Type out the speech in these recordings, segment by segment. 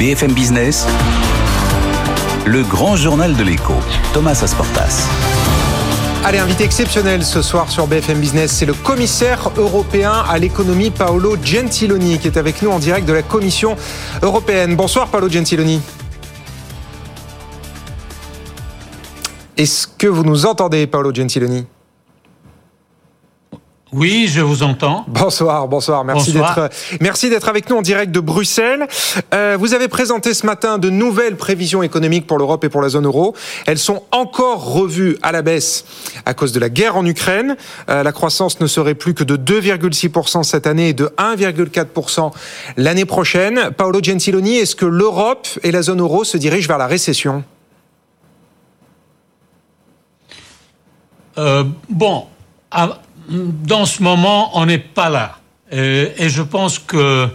BFM Business, le grand journal de l'écho, Thomas Asportas. Allez, invité exceptionnel ce soir sur BFM Business, c'est le commissaire européen à l'économie Paolo Gentiloni qui est avec nous en direct de la Commission européenne. Bonsoir Paolo Gentiloni. Est-ce que vous nous entendez Paolo Gentiloni? Oui, je vous entends. Bonsoir, bonsoir. Merci d'être, merci d'être avec nous en direct de Bruxelles. Euh, vous avez présenté ce matin de nouvelles prévisions économiques pour l'Europe et pour la zone euro. Elles sont encore revues à la baisse à cause de la guerre en Ukraine. Euh, la croissance ne serait plus que de 2,6% cette année et de 1,4% l'année prochaine. Paolo Gentiloni, est-ce que l'Europe et la zone euro se dirigent vers la récession? Euh, Bon, dans ce moment, on n'est pas là. Et, je pense que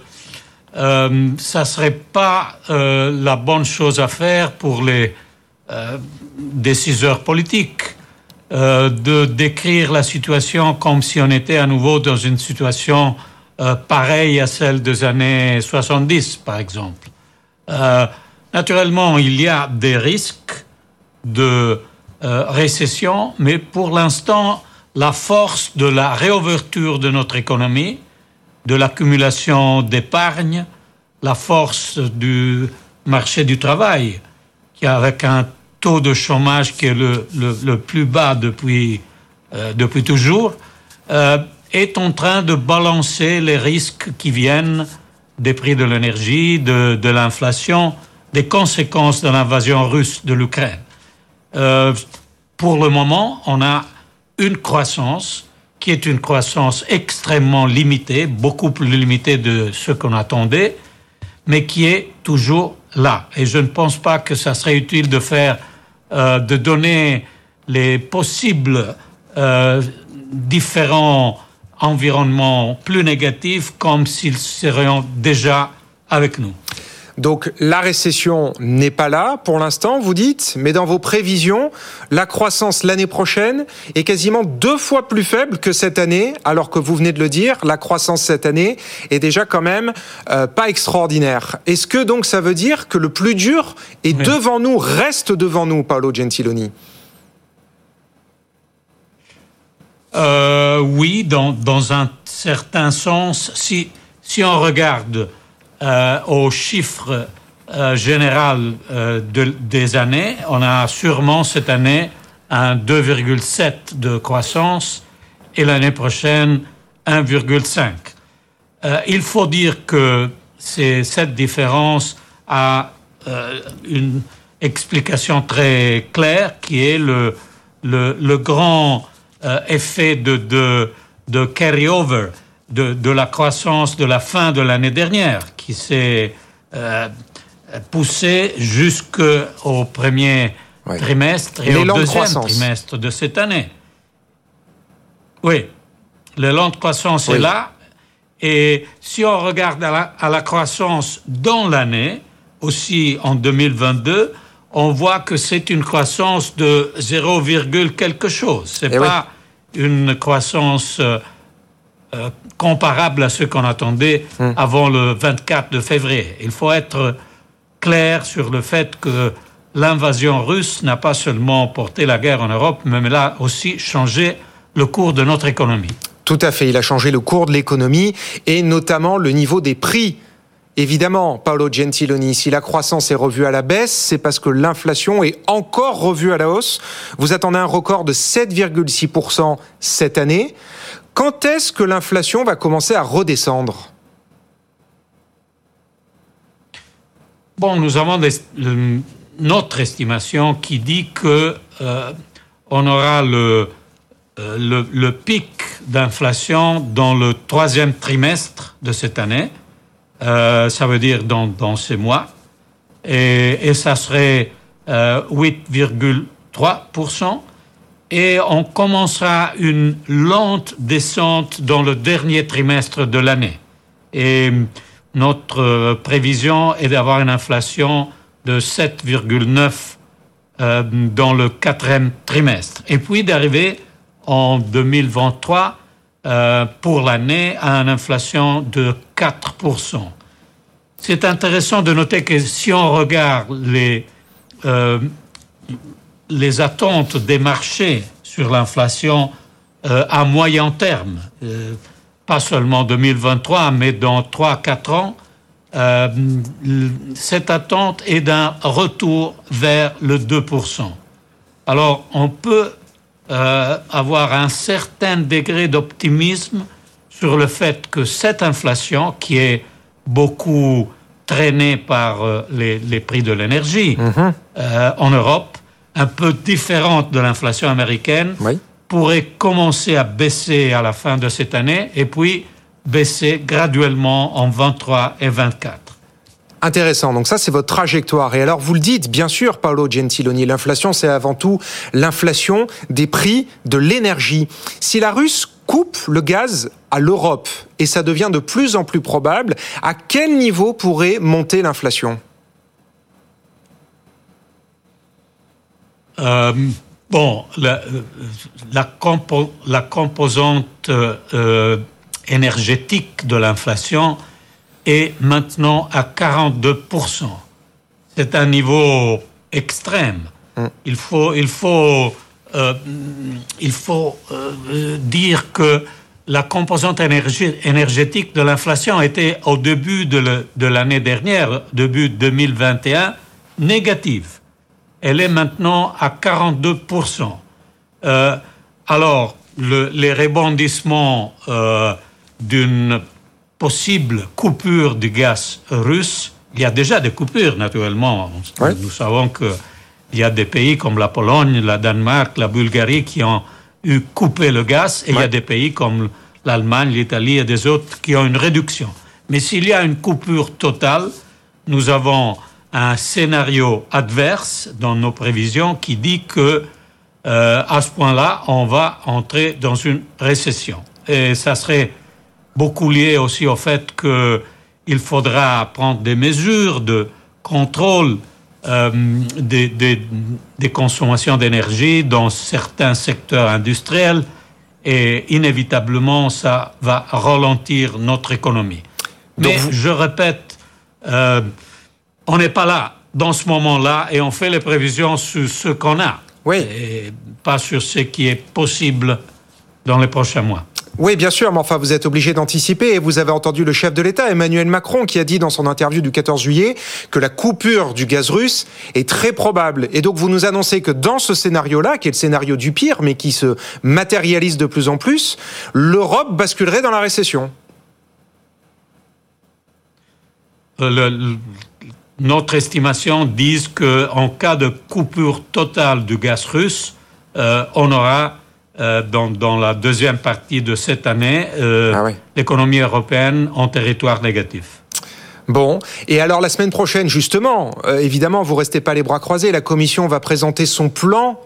euh, ça ne serait pas euh, la bonne chose à faire pour les euh, décideurs politiques de décrire la situation comme si on était à nouveau dans une situation pareille à celle des années 70, par exemple. naturellement, il y a des risques de récession, mais pour l'instant, la force de la réouverture de notre économie, de l'accumulation d'épargne, la force du marché du travail, qui avec un taux de chômage qui est le, le, plus bas depuis, euh, depuis toujours, euh, est en train de balancer les risques qui viennent des prix de l'énergie, de, de l'inflation, des conséquences de l'invasion russe de l'Ukraine. Euh, pour le moment, on a une croissance qui est une croissance extrêmement limitée, beaucoup plus limitée de ce qu'on attendait, mais qui est toujours là. Et je ne pense pas que ça serait utile de faire, euh, de donner les possibles euh, différents environnements plus négatifs comme s'ils seraient déjà avec nous. Donc la récession n'est pas là pour l'instant, vous dites, mais dans vos prévisions, la croissance l'année prochaine est quasiment deux fois plus faible que cette année, alors que vous venez de le dire, la croissance cette année est déjà quand même euh, pas extraordinaire. Est-ce que donc ça veut dire que le plus dur est devant nous, reste devant nous, Paolo Gentiloni? Euh, Oui, dans, dans un certain sens, si, si on regarde euh, aux chiffres euh, général euh, des années, on a sûrement cette année un 2,7 de croissance et l'année prochaine 1,5. il faut dire que cette différence a une explication très claire qui est le, le, grand effet de, de, de carry-over de, la croissance de la fin de l'année dernière, qui s'est euh, poussée jusqu'au premier trimestre et au deuxième trimestre de cette année. Oui, l'élan de croissance est là. Et si on regarde à la, croissance dans l'année, aussi en 2022, on voit que c'est une croissance de 0, quelque chose. C'est eh pas une croissance euh, comparable à ce qu'on attendait hmm. avant le 24 de février. Il faut être clair sur le fait que l'invasion russe n'a pas seulement porté la guerre en Europe, mais elle a aussi changé le cours de notre économie. Tout à fait, il a changé le cours de l'économie et notamment le niveau des prix. Évidemment, Paolo Gentiloni, si la croissance est revue à la baisse, c'est parce que l'inflation est encore revue à la hausse. Vous attendez un record de 7,6% cette année. Quand est-ce que l'inflation va commencer à redescendre? Bon, nous avons notre estimation qui dit que euh, on aura le, euh, le, pic d'inflation dans le troisième trimestre de cette année. Euh, ça veut dire dans, dans ces mois. Et, et ça serait 8,3% et on commencera une lente descente dans le dernier trimestre de l'année. Et notre prévision est d'avoir une inflation de 7,9% euh, dans le quatrième trimestre. Et puis d'arriver en 2023 euh, pour l'année à une inflation de 4%. c'est intéressant de noter que si on regarde les, euh, les attentes des marchés sur l'inflation euh, à moyen terme, euh, pas seulement 2023, mais dans 3-4 ans, cette attente est d'un retour vers le 2%. Alors, on peut avoir un certain degré d'optimisme sur le fait que cette inflation, qui est beaucoup traînée par euh, les, prix de l'énergie mhm. euh, en Europe, un peu différente de l'inflation américaine, pourrait commencer à baisser à la fin de cette année et puis baisser graduellement en 23 et 24. Intéressant. Donc ça, c'est votre trajectoire. Et alors, vous le dites, bien sûr, Paolo Gentiloni, l'inflation, c'est avant tout l'inflation des prix de l'énergie. Si la Russe coupe le gaz à l'Europe, et ça devient de plus en plus probable, à quel niveau pourrait monter l'inflation? Euh, Bon, la, la, la composante euh, énergétique de l'inflation est maintenant à 42%. C'est un niveau extrême. Hum. Il faut, il faut, euh, il faut euh, dire que la composante énergétique de l'inflation était au début de l'année dernière, début 2021, négative. Elle est maintenant à 42%. Euh, alors, le, les rebondissements d'une possible coupure du gaz russe. Il y a déjà des coupures, naturellement. Nous savons qu'il y a des pays comme la Pologne, la Danemark, la Bulgarie qui ont eu coupé le gaz, et il y a des pays comme l'Allemagne, l'Italie et des autres qui ont une réduction. Mais s'il y a une coupure totale, nous avons un scénario adverse dans nos prévisions qui dit que euh, à ce point-là, on va entrer dans une récession. Et ça serait beaucoup lié aussi au fait qu'il faudra prendre des mesures de contrôle euh, des, des, consommations d'énergie dans certains secteurs industriels et inévitablement ça va ralentir notre économie. Mais je répète, euh, on n'est pas là dans ce moment-là et on fait les prévisions sur ce qu'on a. Oui. Et pas sur ce qui est possible dans les prochains mois. Oui, bien sûr, mais enfin, vous êtes obligé d'anticiper et vous avez entendu le chef de l'État, Emmanuel Macron, qui a dit dans son interview du 14 juillet que la coupure du gaz russe est très probable. Et donc, vous nous annoncez que dans ce scénario-là, qui est le scénario du pire, mais qui se matérialise de plus en plus, l'Europe basculerait dans la récession. Euh, notre estimation dit qu'en cas de coupure totale du gaz russe, euh, on aura euh, dans, la deuxième partie de cette année euh, ah l'économie européenne en territoire négatif. Bon, et alors la semaine prochaine, justement, évidemment, vous restez pas les bras croisés, la Commission va présenter son plan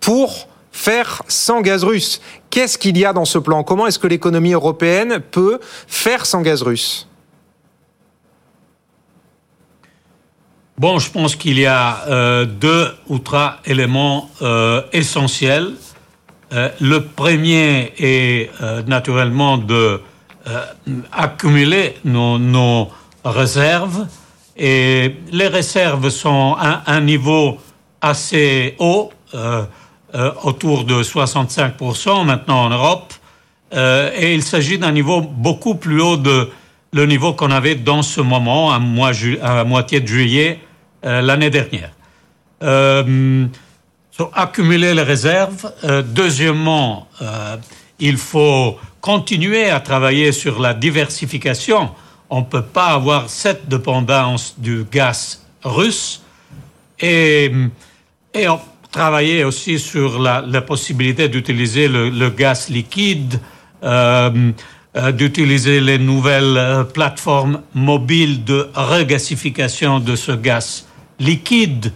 pour faire sans gaz russe. Qu'est-ce qu'il y a dans ce plan? Comment est-ce que l'économie européenne peut faire sans gaz russe? Bon, je pense qu'il y a deux ou trois éléments essentiels. Euh, le premier est euh, naturellement de euh, accumuler nos, réserves et les réserves sont à un niveau assez haut, autour de 65% maintenant en Europe, et il s'agit d'un niveau beaucoup plus haut de le niveau qu'on avait dans ce moment, à moitié de juillet l'année dernière accumuler les réserves. Euh, deuxièmement, euh, il faut continuer à travailler sur la diversification. On ne peut pas avoir cette dépendance du gaz russe et, travailler aussi sur la, possibilité d'utiliser le, gaz liquide, euh, d'utiliser les nouvelles plateformes mobiles de regasification de ce gaz liquide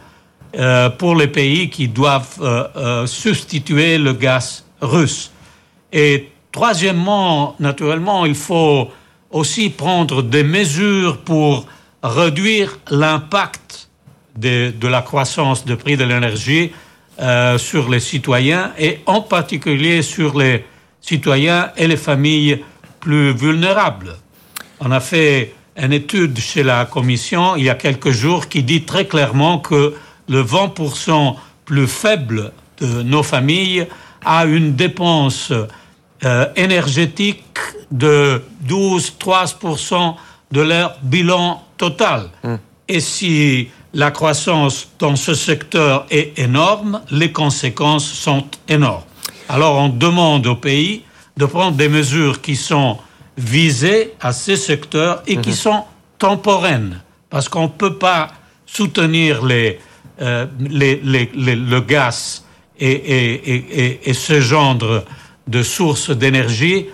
euh, pour les pays qui doivent euh, euh, substituer le gaz russe. Et troisièmement, naturellement, il faut aussi prendre des mesures pour réduire l'impact de, de, la croissance du prix de l'énergie sur les citoyens et en particulier sur les citoyens et les familles plus vulnérables. A fait une étude chez la Commission il y a quelques jours qui dit très clairement que le 20% plus faible de nos familles a une dépense euh, énergétique de 12-13% de leur bilan total. Hum. Et si la croissance dans ce secteur est énorme, les conséquences sont énormes. Alors on demande au pays de prendre des mesures qui sont visées à ces secteurs et qui hum. sont temporaines, parce qu'on ne peut pas soutenir les, euh, les, les, le gaz et, et, et, ce genre de sources d'énergie,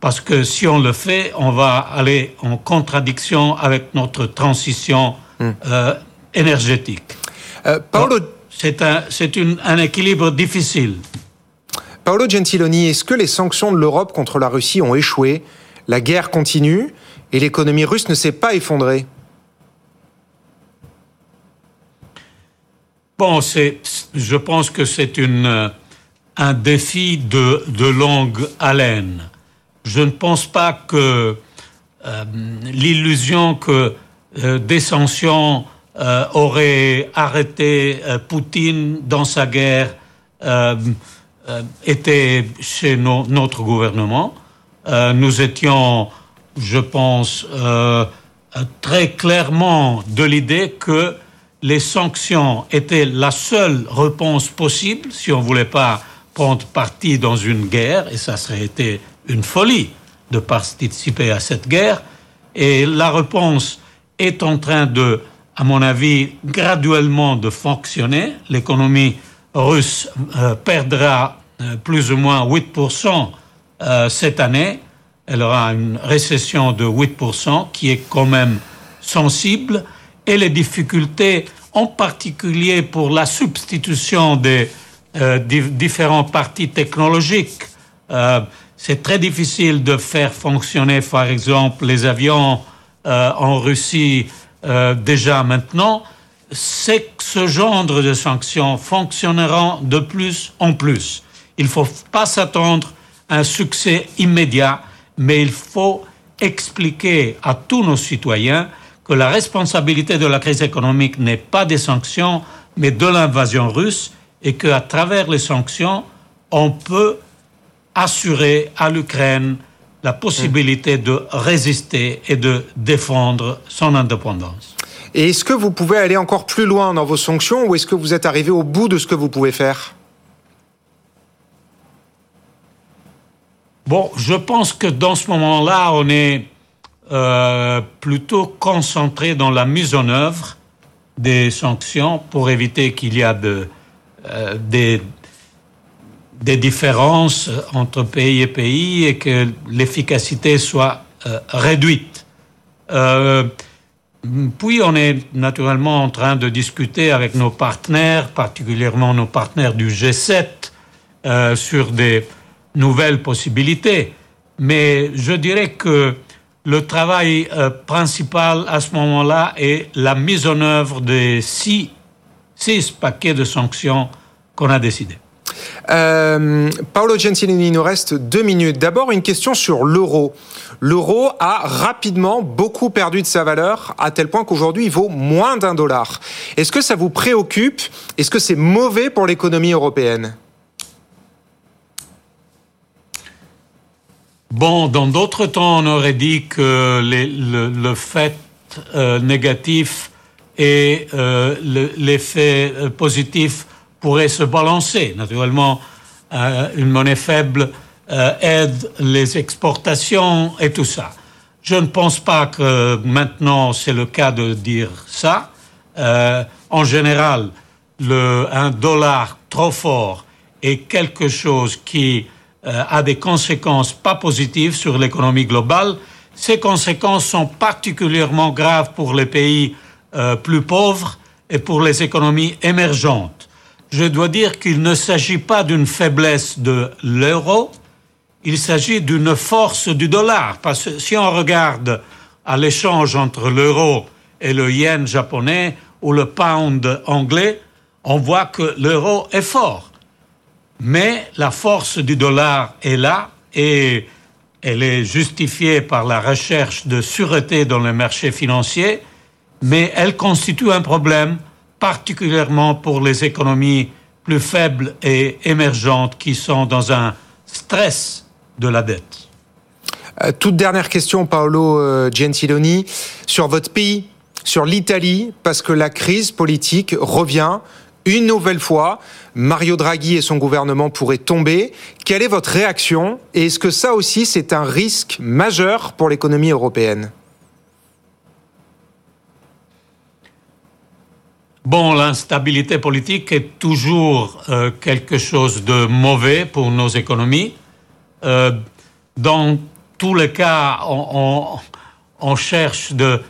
parce que si on le fait, on va aller en contradiction avec notre transition hmm. euh, énergétique. Euh, Paolo... C'est un, un équilibre difficile. Paolo Gentiloni, est-ce que les sanctions de l'Europe contre la Russie ont échoué? La guerre continue et l'économie russe ne s'est pas effondrée je pense que c'est euh, un défi de, longue haleine. Je ne pense pas que euh, l'illusion que euh, des sanctions auraient arrêté Poutine dans sa guerre était chez notre gouvernement. Nous étions, je pense, très clairement de l'idée que les sanctions étaient la seule réponse possible si on ne voulait pas prendre parti dans une guerre, et ça serait été une folie de participer à cette guerre. Et la réponse est en train de, à mon avis, graduellement de fonctionner. L'économie russe euh, perdra euh, plus ou moins 8% euh, cette année. Elle aura une récession de 8% qui est quand même sensible et les difficultés, en particulier pour la substitution des euh, différents parties technologiques. Euh, c'est très difficile de faire fonctionner, par exemple, les avions euh, en Russie déjà maintenant. C'est ce genre de sanctions fonctionneront de plus en plus. Il ne faut pas s'attendre un succès immédiat, mais il faut expliquer à tous nos citoyens que la responsabilité de la crise économique n'est pas des sanctions, mais de l'invasion russe, et qu'à travers les sanctions, on peut assurer à l'Ukraine la possibilité de résister et de défendre son indépendance. Et est-ce que vous pouvez aller encore plus loin dans vos sanctions ou est-ce que vous êtes arrivé au bout de ce que vous pouvez faire? Bon, je pense que dans ce moment-là, on est euh, plutôt concentré dans la mise en œuvre des sanctions pour éviter qu'il y ait euh, des, des différences entre pays et pays et que l'efficacité soit euh, réduite. puis on est naturellement en train de discuter avec nos partenaires, particulièrement nos partenaires du G7, sur des nouvelles possibilités. Mais je dirais que le travail euh, principal à ce moment-là est la mise en œuvre des six, six paquets de sanctions qu'on a décidés. Euh, Paolo Gentilini, il nous reste deux minutes. D'abord, une question sur l'euro. L'euro a rapidement beaucoup perdu de sa valeur, à tel point qu'aujourd'hui, il vaut moins d'un dollar. Est-ce que ça vous préoccupe? Est-ce que c'est mauvais pour l'économie européenne? Bon, dans d'autres temps, on aurait dit que le, fait euh, négatif et euh, l'effet euh, positif pourraient se balancer. Naturellement, une monnaie faible aide les exportations et tout ça. Je ne pense pas que maintenant c'est le cas de dire ça. en général, un dollar trop fort est quelque chose qui euh, a des conséquences pas positives sur l'économie globale. Ces conséquences sont particulièrement graves pour les pays euh, plus pauvres et pour les économies émergentes. Je dois dire qu'il ne s'agit pas d'une faiblesse de l'euro, il s'agit d'une force du dollar. Parce que si on regarde à l'échange entre l'euro et le yen japonais ou le pound anglais, on voit que l'euro est fort mais la force du dollar est là et elle est justifiée par la recherche de sûreté dans les marchés financiers, mais elle constitue un problème particulièrement pour les économies plus faibles et émergentes qui sont dans un stress de la dette. Euh, toute dernière question, Paolo euh, Gentiloni, sur votre pays, sur l'Italie, parce que la crise politique revient une nouvelle fois. Mario Draghi et son gouvernement pourraient tomber. Quelle est votre réaction Et est-ce que ça aussi, c'est un risque majeur pour l'économie européenne? Bon, l'instabilité politique est toujours euh, quelque chose de mauvais pour nos économies. Euh, dans tous les cas, on, cherche de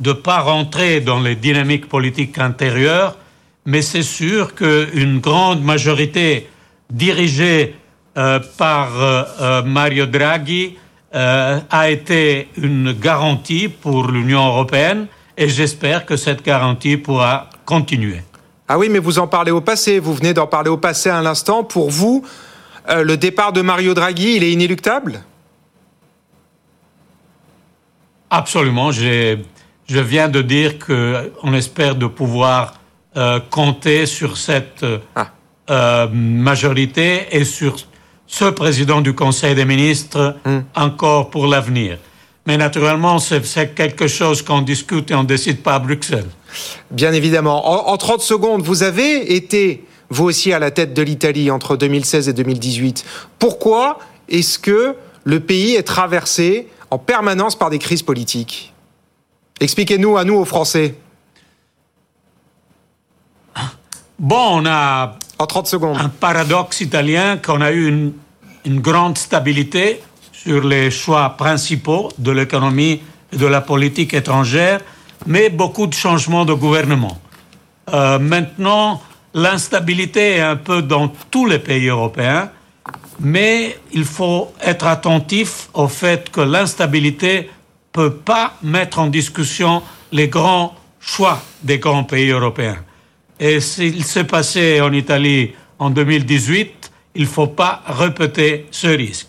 de pas rentrer dans les dynamiques politiques intérieures mais c'est sûr qu'une grande majorité dirigée euh, par euh, euh, Mario Draghi a été une garantie pour l'Union européenne et j'espère que cette garantie pourra continuer. Ah oui, mais vous en parlez au passé, vous venez d'en parler au passé à l'instant. Pour vous, le départ de Mario Draghi, il est inéluctable? Absolument. Je viens de dire qu'on espère de pouvoir euh, compter sur cette ah. euh, majorité et sur ce président du Conseil des ministres hmm. encore pour l'avenir. Mais naturellement, c'est quelque chose qu'on discute et on ne décide pas à Bruxelles. Bien évidemment. En, en 30 secondes, vous avez été, vous aussi, à la tête de l'Italie entre 2016 et 2018. Pourquoi est-ce que le pays est traversé en permanence par des crises politiques? Expliquez-nous à nous, aux Français. Bon, on a en 30 secondes. un paradoxe italien qu'on a eu une, une, grande stabilité sur les choix principaux de l'économie et de la politique étrangère, mais beaucoup de changements de gouvernement. Euh, maintenant, l'instabilité est un peu dans tous les pays européens, mais il faut être attentif au fait que l'instabilité peut pas mettre en discussion les grands choix des grands pays européens. Et s'il s'est passé en Italie en 2018, il ne faut pas répéter ce risque.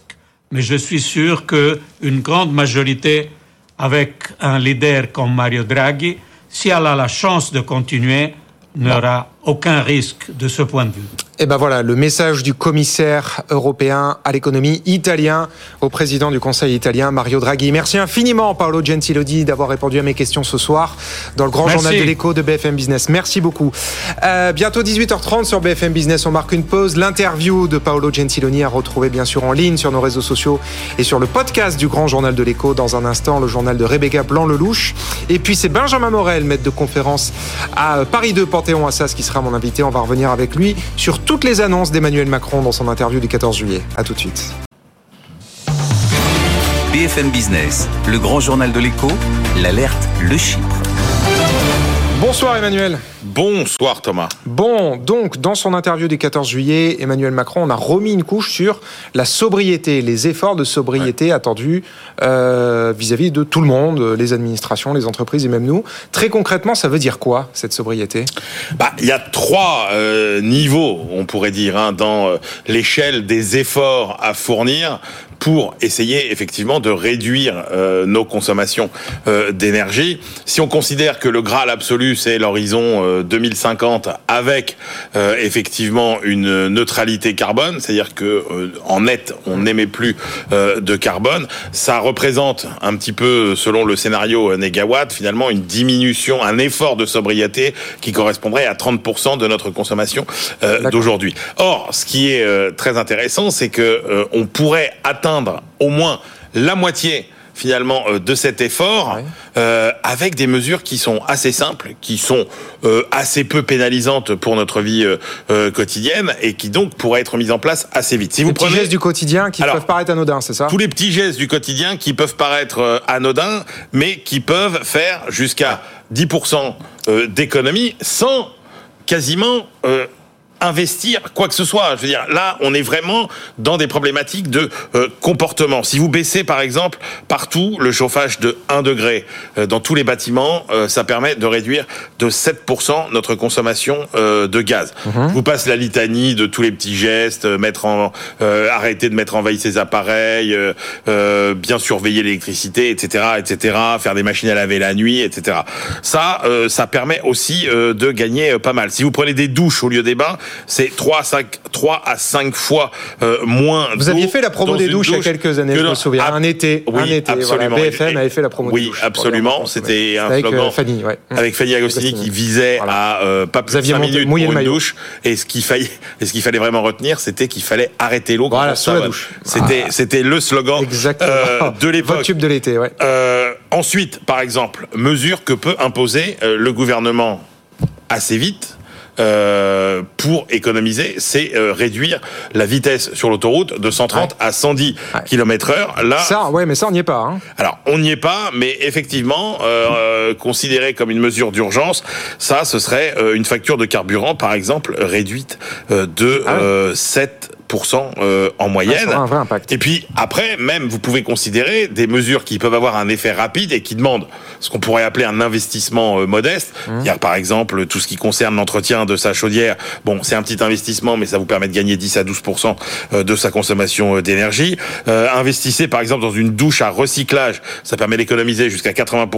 Mais je suis sûr qu'une grande majorité, avec un leader comme Mario Draghi, si elle a la chance de continuer, n'aura aucun risque de ce point de vue. Et ben voilà, le message du commissaire européen à l'économie italien au président du Conseil italien, Mario Draghi. Merci infiniment, Paolo Gentiloni, d'avoir répondu à mes questions ce soir dans le grand journal de l'écho de BFM Business. Merci beaucoup. Euh, bientôt 18h30 sur BFM Business, on marque une pause. L'interview de Paolo Gentiloni à retrouver bien sûr en ligne sur nos réseaux sociaux et sur le podcast du grand journal de l'écho. Dans un instant, le journal de Rebecca Blanc-Lelouch. Et puis c'est Benjamin Morel, maître de conférence à Paris 2 Panthéon Assas, qui sera mon invité. On va revenir avec lui sur toutes les annonces d'Emmanuel Macron dans son interview du 14 juillet. A tout de suite. BFM Business, le grand journal de l'écho, l'alerte Le Chypre. Bonsoir Emmanuel. Bonsoir Thomas. Bon, donc dans son interview du 14 juillet, Emmanuel Macron, on a remis une couche sur la sobriété, les efforts de sobriété attendus euh, vis-à-vis de tout le monde, les administrations, les entreprises et même nous. Très concrètement, ça veut dire quoi cette sobriété? Bah, Il y a trois euh, niveaux, on pourrait dire, hein, dans euh, l'échelle des efforts à fournir pour essayer effectivement de réduire euh, nos consommations euh, d'énergie. Si on considère que le Graal absolu c'est l'horizon 2050 euh, avec effectivement une neutralité carbone, c'est-à-dire que en net on n'émet plus de carbone, ça représente un petit peu selon le scénario négawatt finalement une diminution, un effort de sobriété qui correspondrait à 30% de notre consommation d'aujourd'hui. Or, ce qui est très intéressant, c'est que on pourrait atteindre au moins la moitié finalement euh, de cet effort euh, avec des mesures qui sont assez simples, qui sont euh, assez peu pénalisantes pour notre vie quotidienne et qui donc pourraient être mises en place assez vite. Si les vous petits gestes du quotidien qui peuvent paraître anodins, c'est ça? Tous les petits gestes du quotidien qui peuvent paraître anodins, mais qui peuvent faire jusqu'à 10% d'économie sans quasiment investir quoi que ce soit. Je veux dire, là, on est vraiment dans des problématiques de euh, comportement. Si vous baissez, par exemple, partout le chauffage de 1 degré euh, dans tous les bâtiments, euh, ça permet de réduire de 7% notre consommation de gaz. Mhm. Je vous passe la litanie de tous les petits gestes, mettre en, arrêter de mettre en veille ses appareils, bien surveiller l'électricité, etc., etc., faire des machines à laver la nuit, etc. Ça, ça permet aussi de gagner pas mal. Si vous prenez des douches au lieu des bains, c'est 3 à 5, 3 à 5 fois euh, moins. Vous aviez fait la promo des douches il y a quelques années, je me souviens. un été. Oui, un été. Absolument. BFM avait fait la promo oui, des douches. Oui, absolument. C'était un avec slogan. Euh, Fanny, ouais. Avec Fanny Agostini qui visait à euh, pas plus de 5 minutes pour une douche. Et ce qu'il fallait, et ce qu'il fallait vraiment retenir, c'était qu'il fallait arrêter l'eau voilà, sous la douche. C'était, c'était le slogan euh, de l'époque. Tube de l'été, ouais. Ensuite, par exemple, mesure que peut imposer le gouvernement assez vite euh, pour économiser, c'est euh, réduire la vitesse sur l'autoroute de 130 à 110 km heure. Là, ça, ouais, mais ça on n'y est pas. Hein. Alors, on n'y est pas, mais effectivement, euh, considéré comme une mesure d'urgence, ça, ce serait une facture de carburant, par exemple, réduite de ah 7 euh, en moyenne. un vrai impact. Et puis après, même vous pouvez considérer des mesures qui peuvent avoir un effet rapide et qui demandent ce qu'on pourrait appeler un investissement euh, modeste. Mmh. Il y a par exemple tout ce qui concerne l'entretien de sa chaudière. Bon, c'est un petit investissement, mais ça vous permet de gagner 10 à 12 euh, de sa consommation d'énergie. investissez par exemple dans une douche à recyclage, ça permet d'économiser jusqu'à 80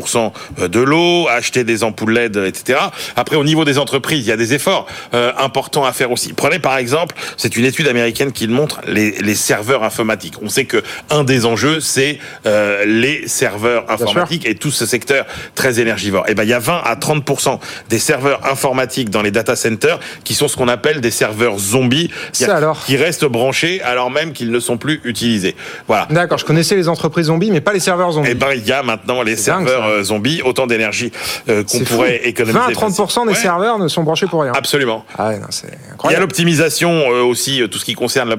de l'eau. Acheter des ampoules LED, etc. Après, au niveau des entreprises, il y a des efforts importants à faire aussi. Prenez par exemple, c'est une étude américaine qui montre les, serveurs informatiques. On sait que un des enjeux, c'est euh, les serveurs informatiques et tout ce secteur très énergivore. Et eh ben, il y a 20 à 30 des serveurs informatiques dans les data centers qui sont ce qu'on appelle des serveurs zombies, alors qui restent branchés alors même qu'ils ne sont plus utilisés. Voilà. D'accord, je connaissais les entreprises zombies, mais pas les serveurs zombies. Et eh ben, il y a maintenant les serveurs euh, zombies, autant d'énergie euh, qu'on pourrait économiser. 20 à 30 des serveurs ne sont branchés pour rien. Absolument. Ah il y a l'optimisation aussi, tout ce qui concerne concerne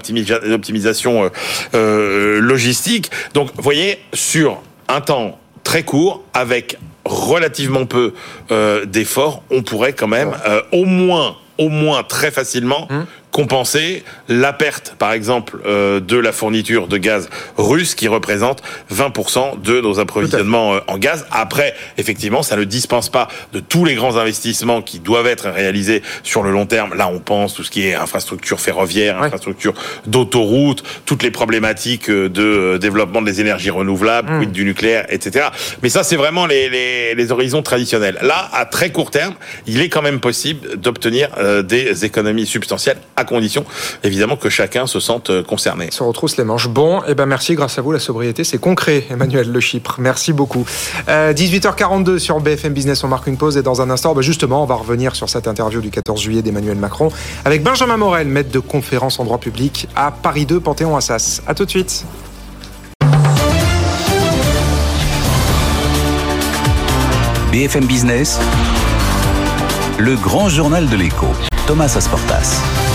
l'optimisation euh, euh, logistique. Donc, vous voyez, sur un temps très court, avec relativement peu euh, d'efforts, on pourrait quand même au moins, au moins très facilement, hum compenser la perte, par exemple, euh, de la fourniture de gaz russe qui représente 20% de nos approvisionnements euh, en gaz. Après, effectivement, ça ne dispense pas de tous les grands investissements qui doivent être réalisés sur le long terme. Là, on pense tout ce qui est infrastructure ferroviaire, infrastructure d'autoroute, toutes les problématiques euh, de développement des énergies renouvelables, mmh. du nucléaire, etc. Mais ça, c'est vraiment les, les, les, horizons traditionnels. Là, à très court terme, il est quand même possible d'obtenir des économies substantielles à condition, évidemment, que chacun se sente euh, concerné. Se retrousse les manches. Bon, et eh ben merci, grâce à vous, la sobriété, c'est concret, Emmanuel Le Chypre. Merci beaucoup. 18h42 euh, sur BFM Business, on marque une pause et dans un instant, bah, justement, on va revenir sur cette interview du 14 juillet d'Emmanuel Macron avec Benjamin Morel, maître de conférence en droit public à Paris 2, Panthéon-Assas. À tout de suite. BFM Business, le grand journal de l'écho. Thomas Asportas.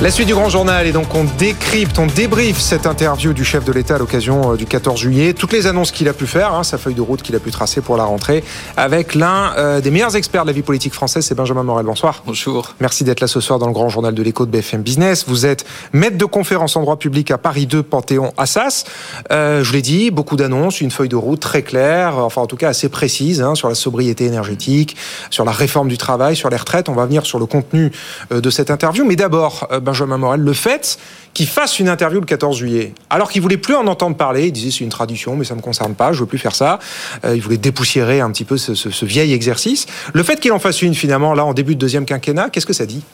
La suite du grand journal et donc on décrypte, on débriefe cette interview du chef de l'État à l'occasion euh, du 14 juillet, toutes les annonces qu'il a pu faire, hein, sa feuille de route qu'il a pu tracer pour la rentrée, avec l'un euh, des meilleurs experts de la vie politique française, c'est Benjamin Morel. Bonsoir. Bonjour. Merci d'être là ce soir dans le grand journal de l'écho de BFM Business. Vous êtes maître de conférence en droit public à Paris 2, Panthéon, Assas. Euh, je l'ai dit, beaucoup d'annonces, une feuille de route très claire, enfin en tout cas assez précise, hein, sur la sobriété énergétique, sur la réforme du travail, sur les retraites. On va venir sur le contenu de cette interview, mais d'abord Benjamin Morel, le fait qu'il fasse une interview le 14 juillet, alors qu'il voulait plus en entendre parler, il disait c'est une tradition, mais ça me concerne pas, je veux plus faire ça. Euh, il voulait dépoussiérer un petit peu ce, vieil exercice. Le fait qu'il en fasse une finalement là en début de deuxième quinquennat, qu'est-ce que ça dit?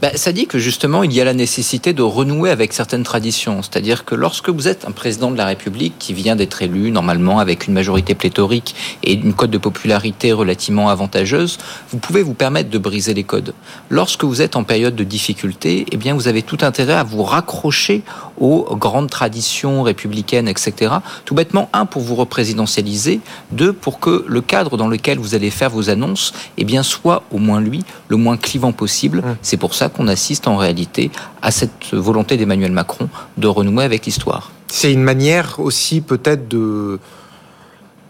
Bah, Ça dit que justement il y a la nécessité de renouer avec certaines traditions. C'est-à-dire que lorsque vous êtes un président de la République qui vient d'être élu normalement avec une majorité pléthorique et une cote de popularité relativement avantageuse, vous pouvez vous permettre de briser les codes. Lorsque vous êtes en période de difficulté, eh bien vous avez tout intérêt à vous raccrocher aux grandes traditions républicaines, etc. Tout bêtement, un, pour vous représidentialiser, deux, pour que le cadre dans lequel vous allez faire vos annonces eh bien, soit, au moins lui, le moins clivant possible. Mmh. C'est pour ça qu'on assiste en réalité à cette volonté d'Emmanuel Macron de renouer avec l'histoire. C'est une manière aussi peut-être de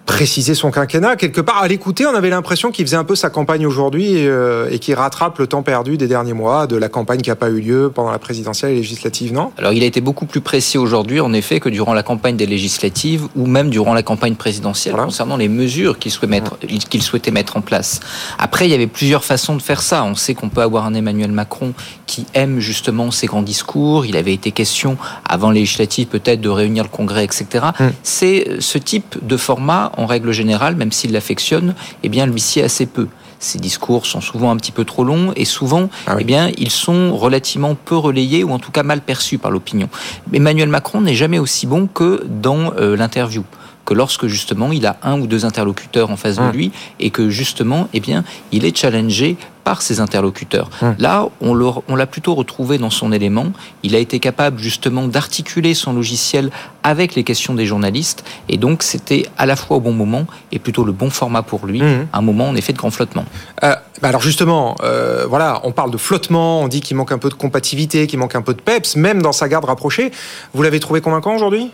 préciser son quinquennat. Quelque part, à l'écouter, on avait l'impression qu'il faisait un peu sa campagne aujourd'hui et, euh, et qu'il rattrape le temps perdu des derniers mois, de la campagne qui n'a pas eu lieu pendant la présidentielle et législative, non? Alors, il a été beaucoup plus précis aujourd'hui, en effet, que durant la campagne des législatives ou même durant la campagne présidentielle concernant les mesures qu'il souhaitait, mettre, qu'il souhaitait mettre en place. Après, il y avait plusieurs façons de faire ça. On sait qu'on peut avoir un Emmanuel Macron qui aime justement ses grands discours. Il avait été question, avant les législatives, peut-être de réunir le Congrès, etc. Mm. C'est ce type de format, en règle générale, même s'il l'affectionne, eh bien, lui sied assez peu. Ces discours sont souvent un petit peu trop longs et souvent, ah eh bien, ils sont relativement peu relayés ou en tout cas mal perçus par l'opinion. Emmanuel Macron n'est jamais aussi bon que dans euh, l'interview que lorsque justement il a un ou deux interlocuteurs en face de hum. lui et que justement, eh bien, il est challengé par ses interlocuteurs. Hum. Là, on l'a plutôt retrouvé dans son élément. Il a été capable justement d'articuler son logiciel avec les questions des journalistes. Et donc, c'était à la fois au bon moment et plutôt le bon format pour lui. Hum. Un moment, en effet, de grand flottement. Euh, bah alors justement, euh, voilà, on parle de flottement, on dit qu'il manque un peu de compatibilité, qu'il manque un peu de peps, même dans sa garde rapprochée. Vous l'avez trouvé convaincant aujourd'hui?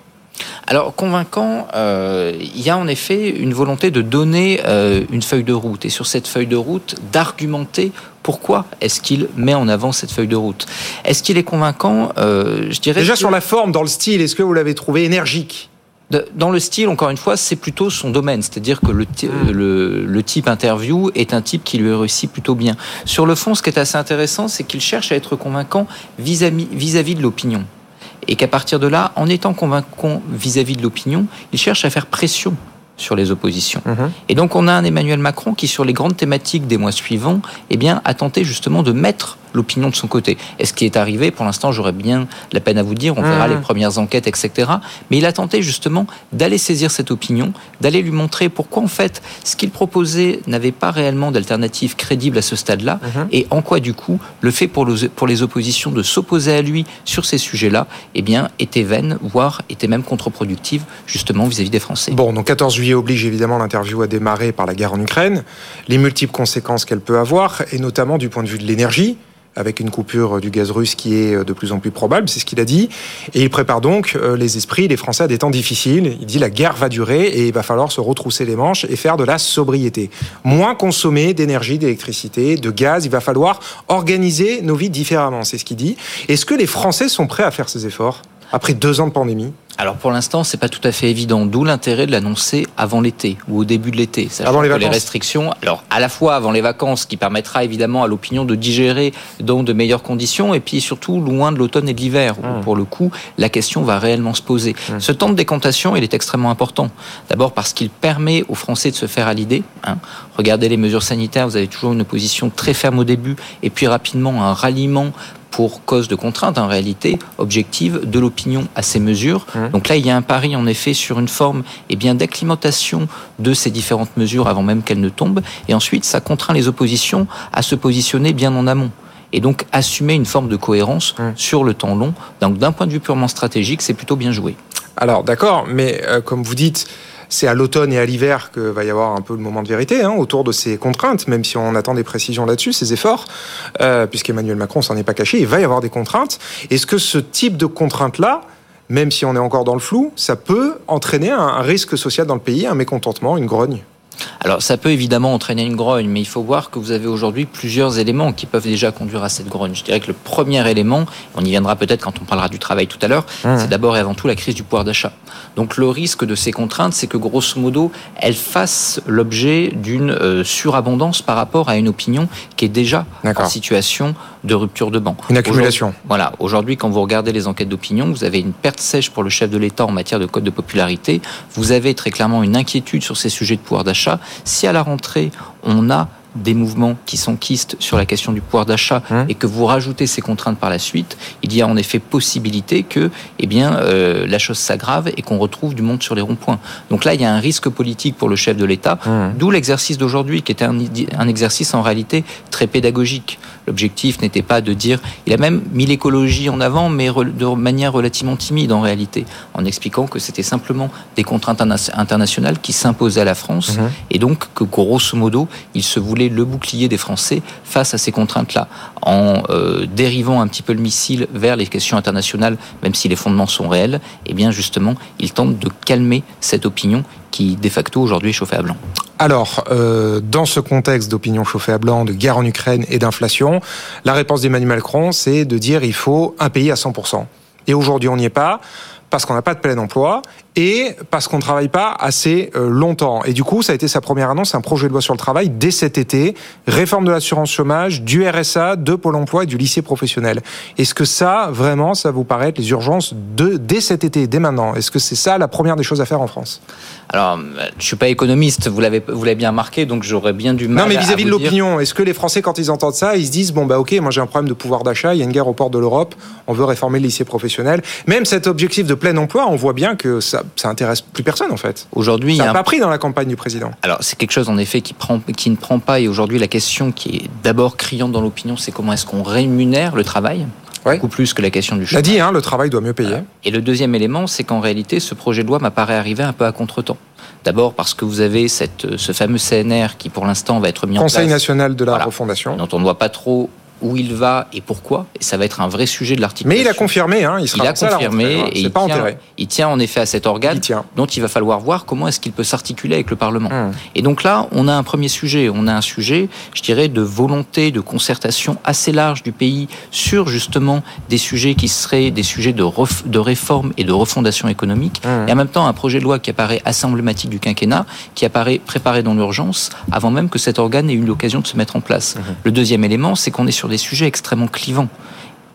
Alors convaincant, euh, il y a en effet une volonté de donner euh, une feuille de route et sur cette feuille de route d'argumenter pourquoi est-ce qu'il met en avant cette feuille de route. Est-ce qu'il est convaincant euh, Je dirais déjà sur la forme, dans le style, est-ce que vous l'avez trouvé énergique? Dans le style, encore une fois, c'est plutôt son domaine. C'est-à-dire que le, hmm. le, le, type interview est un type qui lui réussit plutôt bien. Sur le fond, ce qui est assez intéressant, c'est qu'il cherche à être convaincant vis-à-vis vis -vis de l'opinion et qu'à partir de là, en étant convaincant vis-à-vis de l'opinion, il cherche à faire pression sur les oppositions. Mhm. Et donc on a un Emmanuel Macron qui, sur les grandes thématiques des mois suivants, eh bien, a tenté justement de mettre l'opinion de son côté. est ce qui est arrivé, pour l'instant, j'aurais bien la peine à vous dire, on verra mmh. les premières enquêtes, etc. Mais il a tenté justement d'aller saisir cette opinion, d'aller lui montrer pourquoi en fait ce qu'il proposait n'avait pas réellement d'alternative crédible à ce stade-là, mmh. et en quoi du coup le fait pour, pour les oppositions de s'opposer à lui sur ces sujets-là, eh bien, était vaine, voire était même contre-productive justement vis-à-vis des Français. Bon, donc 14 juillet oblige évidemment l'interview à démarrer par la guerre en Ukraine, les multiples conséquences qu'elle peut avoir, et notamment du point de vue de l'énergie avec une coupure du gaz russe qui est de plus en plus probable, c'est ce qu'il a dit. Et il prépare donc euh, les esprits, les Français à des temps difficiles. Il dit la guerre va durer et il va falloir se retrousser les manches et faire de la sobriété. Moins consommer d'énergie, d'électricité, de gaz. Il va falloir organiser nos vies différemment, c'est ce qu'il dit. Est-ce que les Français sont prêts à faire ces efforts? Après deux ans de pandémie alors pour l'instant, c'est pas tout à fait évident, d'où l'intérêt de l'annoncer avant l'été ou au début de l'été. Avant les vacances. Les restrictions, alors à la fois avant les vacances, qui permettra évidemment à l'opinion de digérer dans de meilleures conditions, et puis surtout loin de l'automne et de l'hiver, où mmh. pour le coup la question va réellement se poser. Mmh. Ce temps de décantation, il est extrêmement important. D'abord parce qu'il permet aux Français de se faire à l'idée. Hein. Regardez les mesures sanitaires, vous avez toujours une position très ferme au début, et puis rapidement un ralliement pour cause de contrainte en réalité objective de l'opinion à ces mesures. Mmh. Donc là, il y a un pari en effet sur une forme et eh bien d'acclimatation de ces différentes mesures avant même qu'elles ne tombent. Et ensuite, ça contraint les oppositions à se positionner bien en amont et donc assumer une forme de cohérence mmh. sur le temps long. Donc d'un point de vue purement stratégique, c'est plutôt bien joué. Alors d'accord, mais euh, comme vous dites, c'est à l'automne et à l'hiver que va y avoir un peu le moment de vérité hein, autour de ces contraintes, même si on attend des précisions là-dessus, ces efforts, euh, puisqu'Emmanuel Macron s'en est pas caché, il va y avoir des contraintes. Est-ce que ce type de contraintes-là, même si on est encore dans le flou, ça peut entraîner un risque social dans le pays, un mécontentement, une grogne? Alors ça peut évidemment entraîner une grogne, mais il faut voir que vous avez aujourd'hui plusieurs éléments qui peuvent déjà conduire à cette grogne. Je dirais que le premier élément, on y viendra peut-être quand on parlera du travail tout à l'heure, mmh. c'est d'abord et avant tout la crise du pouvoir d'achat. Donc le risque de ces contraintes, c'est que grosso modo, elles fassent l'objet d'une euh, surabondance par rapport à une opinion qui est déjà en situation de rupture de banc. Une accumulation. voilà. Aujourd'hui, quand vous regardez les enquêtes d'opinion, vous avez une perte sèche pour le chef de l'État en matière de code de popularité. Vous avez très clairement une inquiétude sur ces sujets de pouvoir d'achat. Si à la rentrée, on a des mouvements qui s'enquistent sur la question du pouvoir d'achat hein et que vous rajoutez ces contraintes par la suite, il y a en effet possibilité que eh bien, euh, la chose s'aggrave et qu'on retrouve du monde sur les ronds-points. Donc là, il y a un risque politique pour le chef de l'État, hein d'où l'exercice d'aujourd'hui qui était un, un, exercice en réalité très pédagogique. L'objectif n'était pas de dire, il a même mis l'écologie en avant, mais de manière relativement timide en réalité, en expliquant que c'était simplement des contraintes internationales qui s'imposaient à la France hein et donc que grosso modo, il se voulait le bouclier des Français face à ces contraintes-là, en euh, dérivant un petit peu le missile vers les questions internationales, même si les fondements sont réels, eh bien justement, il tente de calmer cette opinion qui, de facto, aujourd'hui est chauffée à blanc. Alors, euh, dans ce contexte d'opinion chauffée à blanc, de guerre en Ukraine et d'inflation, la réponse d'Emmanuel Macron, c'est de dire il faut un pays à 100%. Et aujourd'hui, on n'y est pas parce qu'on n'a pas de plein emploi et parce qu'on ne travaille pas assez euh, longtemps. Et du coup, ça a été sa première annonce, un projet de loi sur le travail dès cet été, réforme de l'assurance chômage, du RSA, de Pôle emploi et du lycée professionnel. Est-ce que ça, vraiment, ça vous paraît être les urgences de, dès cet été, dès maintenant? Est-ce que c'est ça la première des choses à faire en France? Alors, je suis pas économiste, vous l'avez, vous l'avez bien marqué, donc j'aurais bien du mal. Non, mais vis-à-vis de l'opinion, est-ce que les Français, quand ils entendent ça, ils se disent bon bah ok, moi j'ai un problème de pouvoir d'achat, il y a une guerre au port de l'Europe, on veut réformer le lycée professionnel. Même cet objectif de plein emploi, on voit bien que ça, ça intéresse plus personne en fait. Aujourd'hui, ça n'a pas pris dans la campagne du président. Alors c'est quelque chose en effet qui prend, qui ne prend pas. Et aujourd'hui, la question qui est d'abord criante dans l'opinion, c'est comment est-ce qu'on rémunère le travail. Ouais. Beaucoup plus que la question du L'a chômage. dit, hein, le travail doit mieux payer. Et le deuxième élément, c'est qu'en réalité, ce projet de loi m'apparaît arriver un peu à contre-temps. D'abord parce que vous avez cette, ce fameux CNR qui, pour l'instant, va être mis en Conseil place, national de la Voilà. refondation. dont on ne voit pas trop où il va et pourquoi. Et ça va être un vrai sujet de l'articulation. Mais il a confirmé, hein, il sera Il a confirmé rentrée, voilà. et il pas tient, il tient en effet à cet organe Il tient. dont il va falloir voir comment est-ce qu'il peut s'articuler avec le Parlement. Hum. Et donc là, on a un premier sujet. On a un sujet, je dirais, de volonté, de concertation assez large du pays sur justement des sujets qui seraient des sujets de, ref- de réforme et de refondation économique. Hum. Et en même temps, un projet de loi qui apparaît assez emblématique du quinquennat, qui apparaît préparé dans l'urgence, avant même que cet organe ait eu l'occasion de se mettre en place. Le deuxième élément, c'est qu'on est sur des sujets extrêmement clivants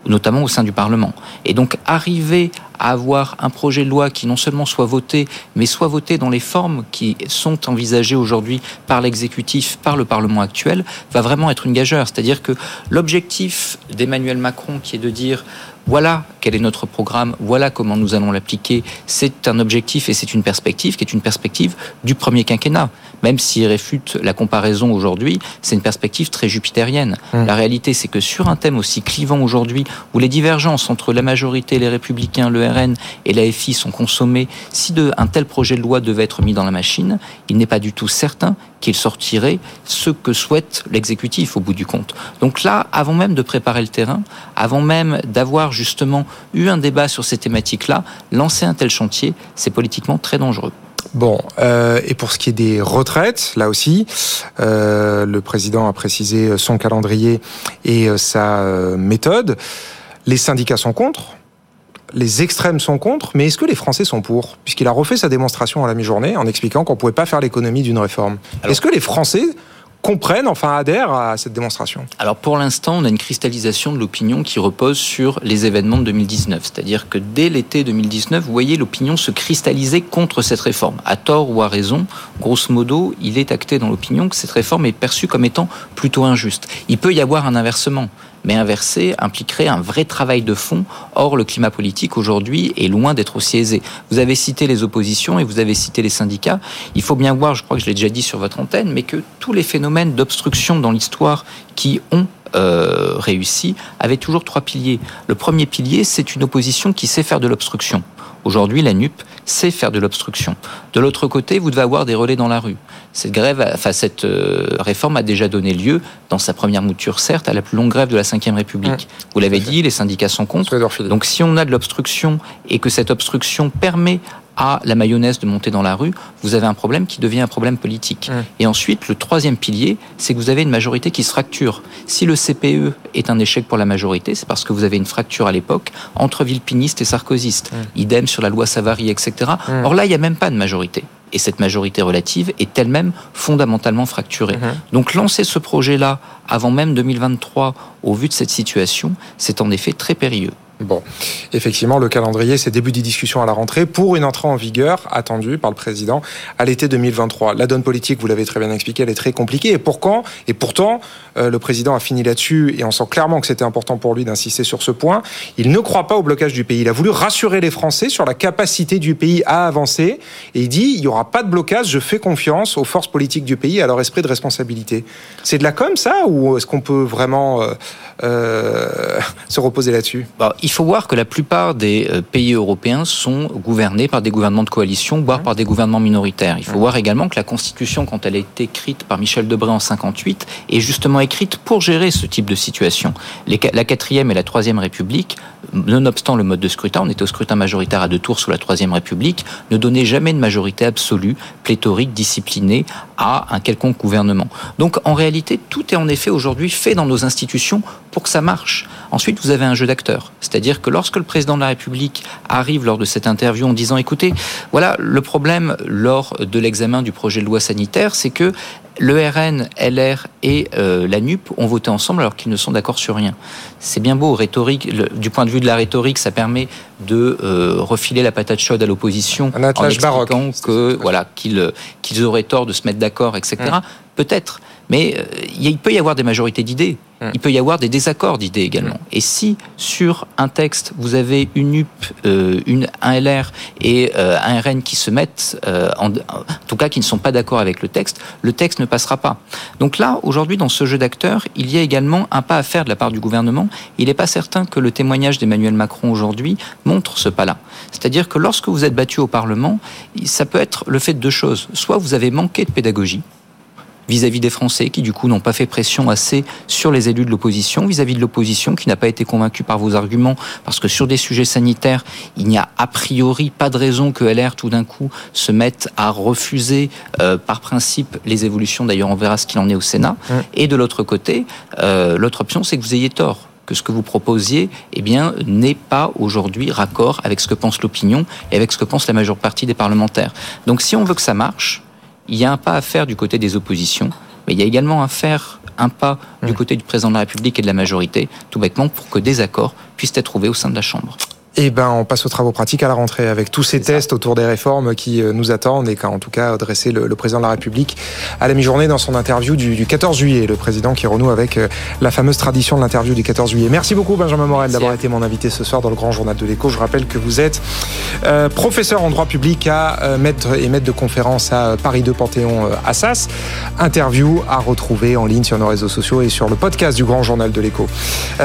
notamment au sein du Parlement. Et donc arriver à avoir un projet de loi qui non seulement soit voté, mais soit voté dans les formes qui sont envisagées aujourd'hui par l'exécutif, par le Parlement actuel, va vraiment être une gageure. C'est-à-dire que l'objectif d'Emmanuel Macron, qui est de dire voilà quel est notre programme, voilà comment nous allons l'appliquer, c'est un objectif et c'est une perspective qui est une perspective du premier quinquennat. Même s'il réfute la comparaison aujourd'hui, c'est une perspective très jupitérienne. Mmh. La réalité, c'est que sur un thème aussi clivant aujourd'hui, où les divergences entre la majorité, les républicains, le RN et la FI sont consommées, si de, un tel projet de loi devait être mis dans la machine, il n'est pas du tout certain qu'il sortirait ce que souhaite l'exécutif au bout du compte. Donc là, avant même de préparer le terrain, avant même d'avoir justement eu un débat sur ces thématiques-là, lancer un tel chantier, c'est politiquement très dangereux. Bon, euh, et pour ce qui est des retraites, là aussi, euh, le président a précisé son calendrier et euh, sa méthode. Les syndicats sont contre, les extrêmes sont contre, mais est-ce que les Français sont pour? Puisqu'il a refait sa démonstration à la mi-journée en expliquant qu'on pouvait pas faire l'économie d'une réforme. Est-ce que les Français comprennent, enfin adhèrent à cette démonstration Alors pour l'instant, on a une cristallisation de l'opinion qui repose sur les événements de 2019. C'est-à-dire que dès l'été 2019, vous voyez l'opinion se cristalliser contre cette réforme. À tort ou à raison, grosso modo, il est acté dans l'opinion que cette réforme est perçue comme étant plutôt injuste. Il peut y avoir un inversement. Mais inverser impliquerait un vrai travail de fond. Or, le climat politique aujourd'hui est loin d'être aussi aisé. Vous avez cité les oppositions et vous avez cité les syndicats. Il faut bien voir, je crois que je l'ai déjà dit sur votre antenne, mais que tous les phénomènes d'obstruction dans l'histoire qui ont euh, réussi avaient toujours trois piliers. Le premier pilier, c'est une opposition qui sait faire de l'obstruction. Aujourd'hui, la NUP sait faire de l'obstruction. De l'autre côté, vous devez avoir des relais dans la rue. Cette grève, enfin cette euh, réforme a déjà donné lieu, dans sa première mouture certes, à la plus longue grève de la Ve République. Vous l'avez dit, les syndicats sont contre. Donc si on a de l'obstruction et que cette obstruction permet à la mayonnaise de monter dans la rue, vous avez un problème qui devient un problème politique. Mm. Et ensuite, le troisième pilier, c'est que vous avez une majorité qui se fracture. Si le CPE est un échec pour la majorité, c'est parce que vous avez une fracture à l'époque entre vilpinistes et sarkozystes. Idem sur la loi Savary, etc. Mm. Or là, il n'y a même pas de majorité. Et cette majorité relative est elle-même fondamentalement fracturée. Donc lancer ce projet-là avant même 2023, au vu de cette situation, c'est en effet très périlleux. Bon, effectivement, le calendrier, c'est début des discussions à la rentrée pour une entrée en vigueur attendue par le président à l'été 2023. La donne politique, vous l'avez très bien expliqué, elle est très compliquée. Et Et pourtant, le président a fini là-dessus et on sent clairement que c'était important pour lui d'insister sur ce point. Il ne croit pas au blocage du pays. Il a voulu rassurer les Français sur la capacité du pays à avancer et il dit il n'y aura pas de blocage. Je fais confiance aux forces politiques du pays et à leur esprit de responsabilité. C'est de la com ça ou est-ce qu'on peut vraiment euh, euh, se reposer là-dessus? Bon, il faut voir que la plupart des euh, pays européens sont gouvernés par des gouvernements de coalition, voire par des gouvernements minoritaires. Il faut voir également que la Constitution, quand elle a été écrite par Michel Debré en 58, est justement écrite pour gérer ce type de situation. La quatrième et la troisième République, nonobstant le mode de scrutin, on était au scrutin majoritaire à deux tours sous la troisième République, ne donnaient jamais de majorité absolue, pléthorique, disciplinée à un quelconque gouvernement. Donc en réalité, tout est en effet aujourd'hui fait dans nos institutions pour que ça marche. Ensuite, vous avez un jeu d'acteurs. C'est-à-dire que lorsque le président de la République arrive lors de cette interview en disant, écoutez, voilà, le problème lors de l'examen du projet de loi sanitaire, c'est que le RN, LR et euh, la NUP ont voté ensemble alors qu'ils ne sont d'accord sur rien. C'est bien beau, rhétorique. du point de vue de la rhétorique, ça permet de euh, refiler la patate chaude à l'opposition en expliquant que voilà qu'ils qu'ils auraient tort de se mettre d'accord, etc. Peut-être. Mais euh, il peut y avoir des majorités d'idées. Hmm. Il peut y avoir des désaccords d'idées également. Hmm. Et si sur un texte, vous avez une UP, euh, une, un LR et euh, un RN qui se mettent, en, tout cas qui ne sont pas d'accord avec le texte, le texte ne passera pas. Donc là, aujourd'hui, dans ce jeu d'acteurs, il y a également un pas à faire de la part du gouvernement. Il n'est pas certain que le témoignage d'Emmanuel Macron aujourd'hui montre ce pas-là. C'est-à-dire que lorsque vous êtes battu au Parlement, ça peut être le fait de deux choses. Soit vous avez manqué de pédagogie, vis-à-vis des Français qui du coup n'ont pas fait pression assez sur les élus de l'opposition, vis-à-vis de l'opposition qui n'a pas été convaincue par vos arguments, parce que sur des sujets sanitaires, il n'y a a priori pas de raison que LR tout d'un coup se mette à refuser euh, par principe les évolutions. D'ailleurs, on verra ce qu'il en est au Sénat. Et de l'autre côté, euh, l'autre option, c'est que vous ayez tort que ce que vous proposiez eh bien, n'est pas aujourd'hui raccord avec ce que pense l'opinion et avec ce que pense la majeure partie des parlementaires. Donc si on veut que ça marche, il y a un pas à faire du côté des oppositions, mais il y a également à faire un pas du côté du président de la République et de la majorité, tout bêtement, pour que des accords puissent être trouvés au sein de la Chambre. Eh ben, on passe aux travaux pratiques à la rentrée avec tous ces tests autour des réformes qui euh, nous attendent et qu'a en tout cas adressé le, président de la République à la mi-journée dans son interview du, 14 juillet. Le président qui renoue avec euh, la fameuse tradition de l'interview du 14 juillet. Merci beaucoup Benjamin Morel d'avoir été mon invité ce soir dans le Grand Journal de l'Écho. Je rappelle que vous êtes euh, professeur en droit public à maître et maître de conférence à Paris 2 Panthéon Assas. Interview à retrouver en ligne sur nos réseaux sociaux et sur le podcast du Grand Journal de l'Écho.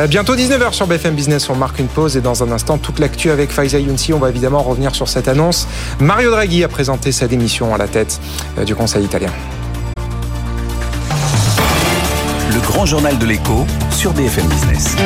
bientôt 19h sur BFM Business. On marque une pause et dans un instant l'actu avec Faiza Younsi. On va évidemment revenir sur cette annonce. Mario Draghi a présenté sa démission à la tête euh, du Conseil italien. Le grand journal de l'écho sur BFM Business.